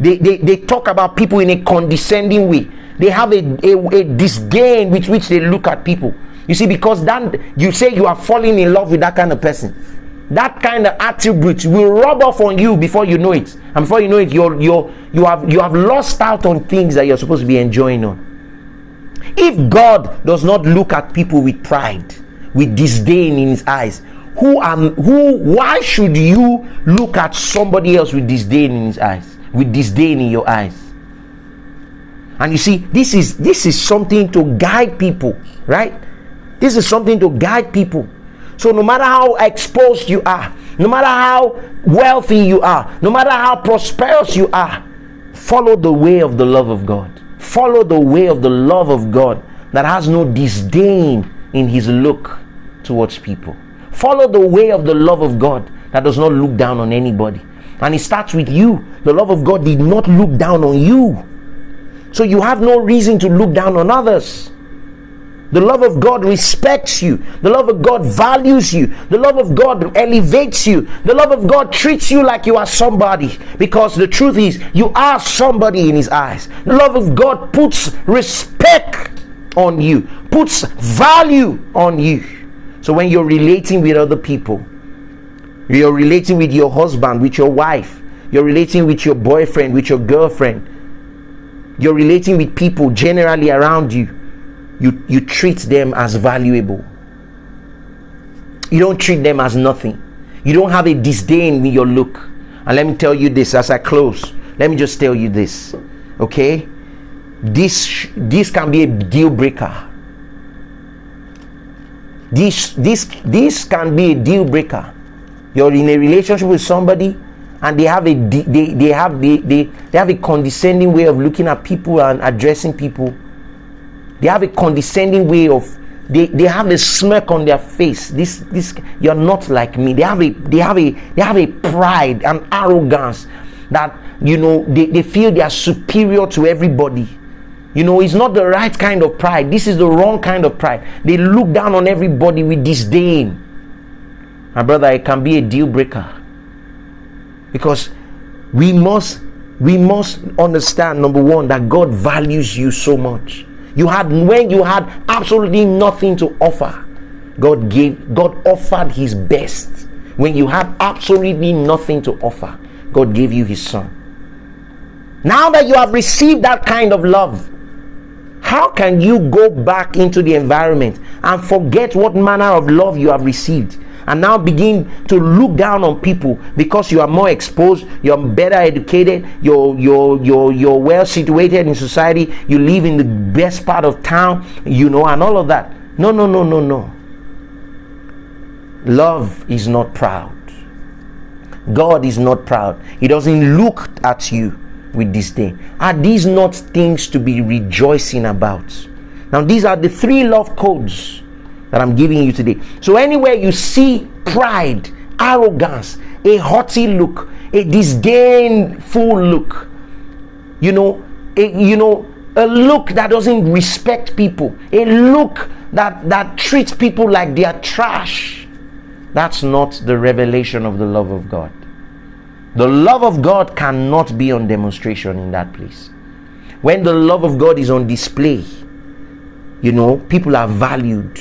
they, they, they talk about people in a condescending way. They have a, a, a disdain with which they look at people. You see, because then you say you are falling in love with that kind of person. That kind of attribute will rub off on you before you know it. And before you know it, you're, you're, you, have, you have lost out on things that you're supposed to be enjoying on. If God does not look at people with pride, with disdain in his eyes, who am who why should you look at somebody else with disdain in his eyes? with disdain in your eyes and you see this is this is something to guide people right this is something to guide people so no matter how exposed you are no matter how wealthy you are no matter how prosperous you are follow the way of the love of god follow the way of the love of god that has no disdain in his look towards people follow the way of the love of god that does not look down on anybody and it starts with you. The love of God did not look down on you. So you have no reason to look down on others. The love of God respects you. The love of God values you. The love of God elevates you. The love of God treats you like you are somebody. Because the truth is, you are somebody in His eyes. The love of God puts respect on you, puts value on you. So when you're relating with other people, you're relating with your husband, with your wife. You're relating with your boyfriend, with your girlfriend. You're relating with people generally around you. You, you treat them as valuable. You don't treat them as nothing. You don't have a disdain in your look. And let me tell you this as I close. Let me just tell you this. Okay? This this can be a deal breaker. This this this can be a deal breaker you're in a relationship with somebody and they have a they, they have they, they, they have a condescending way of looking at people and addressing people they have a condescending way of they, they have a smirk on their face. This this you're not like me. They have a they have a they have a pride and arrogance that you know they, they feel they are superior to everybody. You know it's not the right kind of pride. This is the wrong kind of pride. They look down on everybody with disdain. My brother, it can be a deal breaker. Because we must we must understand number one that God values you so much. You had when you had absolutely nothing to offer, God gave God offered his best. When you had absolutely nothing to offer, God gave you his son. Now that you have received that kind of love, how can you go back into the environment and forget what manner of love you have received and now begin to look down on people because you are more exposed, you're better educated, you're you're you're you're well situated in society, you live in the best part of town, you know, and all of that. No, no, no, no, no. Love is not proud. God is not proud. He doesn't look at you with disdain. Are these not things to be rejoicing about? Now, these are the three love codes that I'm giving you today. So, anywhere you see pride, arrogance, a haughty look, a disdainful look. You know, a, you know, a look that doesn't respect people, a look that that treats people like they are trash. That's not the revelation of the love of God. The love of God cannot be on demonstration in that place. When the love of God is on display, you know, people are valued.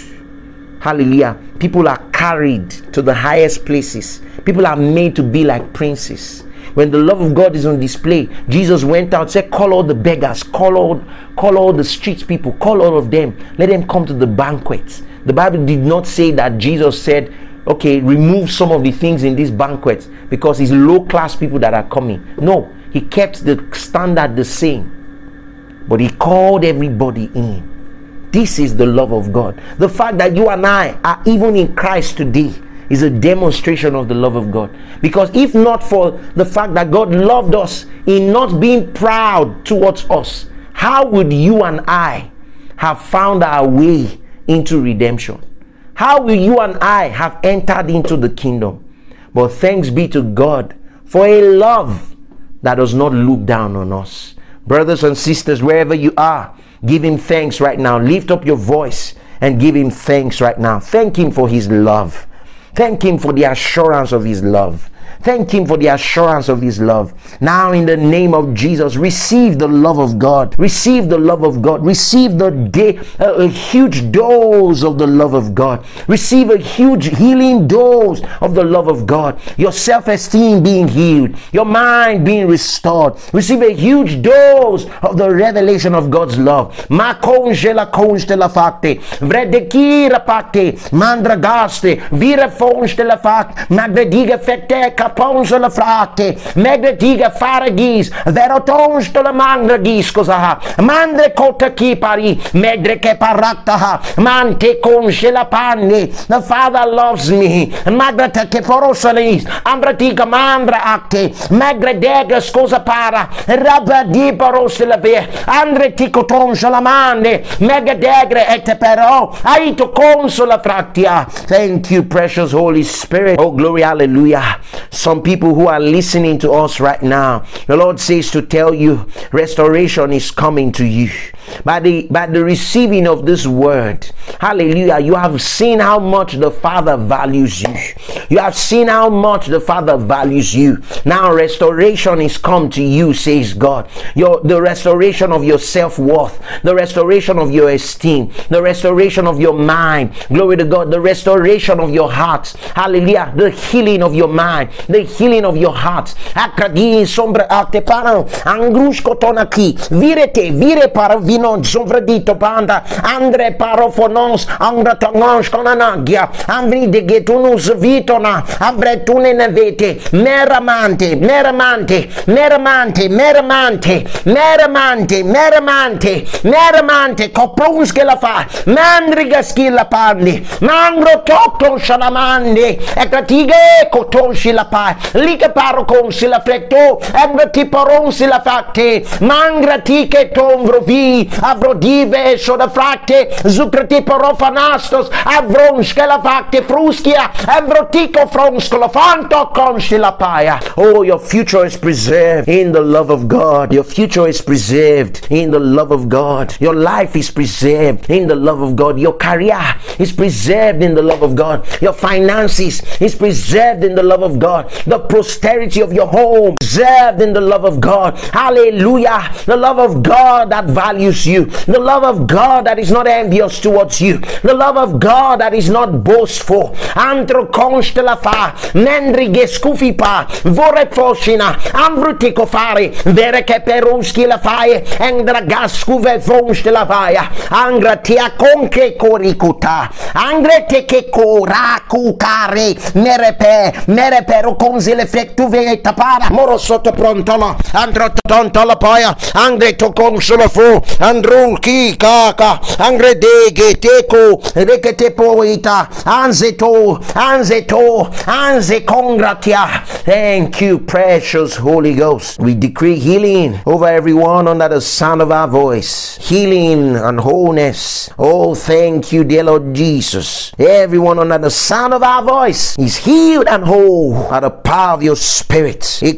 Hallelujah. People are carried to the highest places. People are made to be like princes. When the love of God is on display, Jesus went out, said, Call all the beggars, call all, call all the street people, call all of them, let them come to the banquet. The Bible did not say that Jesus said, Okay, remove some of the things in this banquet because it's low class people that are coming. No, he kept the standard the same, but he called everybody in. This is the love of God. The fact that you and I are even in Christ today is a demonstration of the love of God. Because if not for the fact that God loved us in not being proud towards us, how would you and I have found our way into redemption? How will you and I have entered into the kingdom? But thanks be to God for a love that does not look down on us. Brothers and sisters, wherever you are, Give him thanks right now. Lift up your voice and give him thanks right now. Thank him for his love. Thank him for the assurance of his love. Thank Him for the assurance of His love. Now, in the name of Jesus, receive the love of God. Receive the love of God. Receive the day, a huge dose of the love of God. Receive a huge healing dose of the love of God. Your self esteem being healed, your mind being restored. Receive a huge dose of the revelation of God's love. Mandragaste, vira fonstela fakt, magvediga fekte Rapunzel frate, medvediga faragis, verotonstola mandragis cosaha, mandre cotta kotaki pari, medre che parataha, mante conshela panni, the father loves me, magrata che forosalis, ambratiga mandra acte, magradega scusa para, rabadi parosela ve, andre ticotonsela manne, megadegre et però, aito consola fratia. Thank you, precious Holy Spirit. Oh, glory, hallelujah. Some people who are listening to us right now. The Lord says to tell you restoration is coming to you by the by the receiving of this word. Hallelujah. You have seen how much the Father values you. You have seen how much the Father values you. Now restoration is come to you, says God. Your the restoration of your self-worth, the restoration of your esteem, the restoration of your mind. Glory to God, the restoration of your heart. Hallelujah. The healing of your mind, the healing of your heart. Virete vire para non sovradito panda, andre parofonons, angra tangons conanagia, Andri de getunus vitona, avretune nevete, meramante, meramante, meramante, meramante, meramante, meramante, meramante, copruns che la fa, mandriga schilla parli, mangro tocco shalamandi, e gratige cotonsi la pa, lì che paro consi la fretto, e ti paronsi la fatte, mangra ti che tonvro vi, avro dive so da fratte zucrati porofanastos avronske la fatte fruschia avro tico la fanto oh your future is preserved in the love of God. Your future is preserved in the love of God. Your life is preserved in the love of God. Your career is preserved in the love of God. Your finances is preserved in the love of God. The posterity of your home, preserved in the love of God. Hallelujah. The love of God that values you, the love of God that is not envious towards you, the love of God that is not boastful. Antro constelafa, mendrige scufipa, vorre foscina, ambrutico fare, vere che peruski la faie, engra gascuve fonstela vaia, angra tia conche coricuta, angre te che coracu care, merepe, merepero conzi l'effetto veta para, moro sotto pronto la, andro tonto la paia, andre to con solo fu, andrunki kaka angredege teko reketepoita anzeto anzeto anzekongratia thank you precious holy ghost. We decree healing over everyone under the sound of our voice. Healing and wholeness. Oh thank you dear lord jesus. Everyone under the sound of our voice is healed and whole by the power of your spirit. They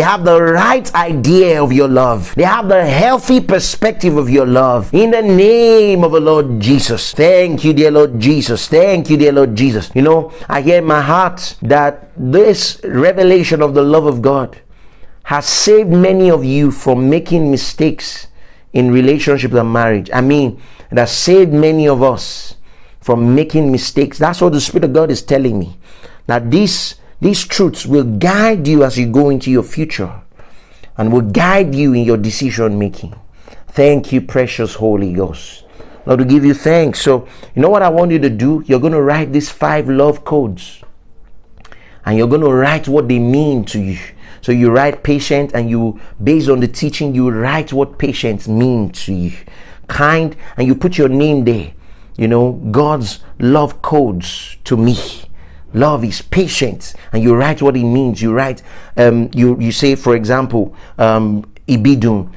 have the right idea of your love. They have the healthy perspective of your love. In the name of the Lord Jesus. Thank you, dear Lord Jesus. Thank you, dear Lord Jesus. You know, I hear in my heart that this revelation of the love of God has saved many of you from making mistakes in relationships and marriage. I mean, that saved many of us from making mistakes. That's what the Spirit of God is telling me. That these these truths will guide you as you go into your future and will guide you in your decision making. Thank you, precious Holy Ghost. Lord, to give you thanks. So, you know what I want you to do? You're going to write these five love codes and you're going to write what they mean to you. So, you write patient and you, based on the teaching, you write what patience mean to you. Kind, and you put your name there. You know, God's love codes to me love is patient and you write what it means you write um, you you say for example um, ibidun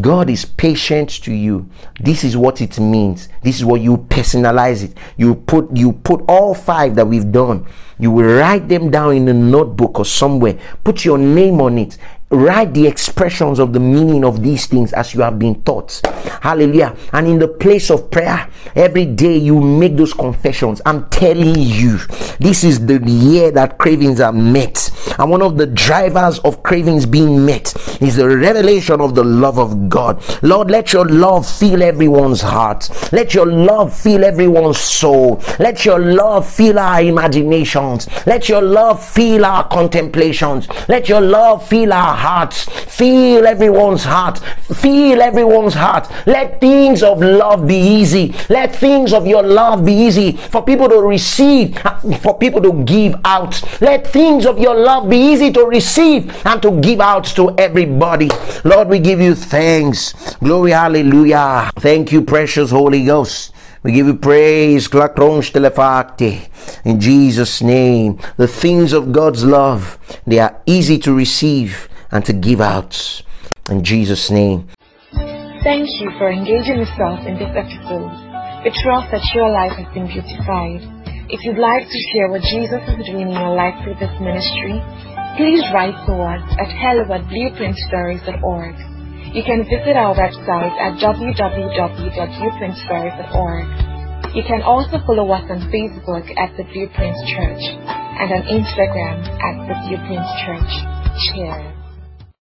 God is patient to you. This is what it means. This is what you personalize it. You put you put all five that we've done. You will write them down in a notebook or somewhere. Put your name on it write the expressions of the meaning of these things as you have been taught. Hallelujah. And in the place of prayer, every day you make those confessions. I'm telling you, this is the year that cravings are met. And one of the drivers of cravings being met is the revelation of the love of God. Lord, let your love fill everyone's heart. Let your love fill everyone's soul. Let your love fill our imaginations. Let your love fill our contemplations. Let your love fill our hearts. Feel everyone's heart. Feel everyone's heart. Let things of love be easy. Let things of your love be easy for people to receive, for people to give out. Let things of your love be easy to receive and to give out to everybody. Lord, we give you thanks. Glory, hallelujah. Thank you, precious Holy Ghost. We give you praise. In Jesus' name, the things of God's love, they are easy to receive and to give out. In Jesus' name. Thank you for engaging yourself in this episode. We trust that your life has been beautified. If you'd like to share what Jesus is doing in your life through this ministry, please write to us at hello at blueprintstories.org. You can visit our website at www.blueprintstories.org. You can also follow us on Facebook at The Blueprint Church and on Instagram at The Blueprint Church. Cheers.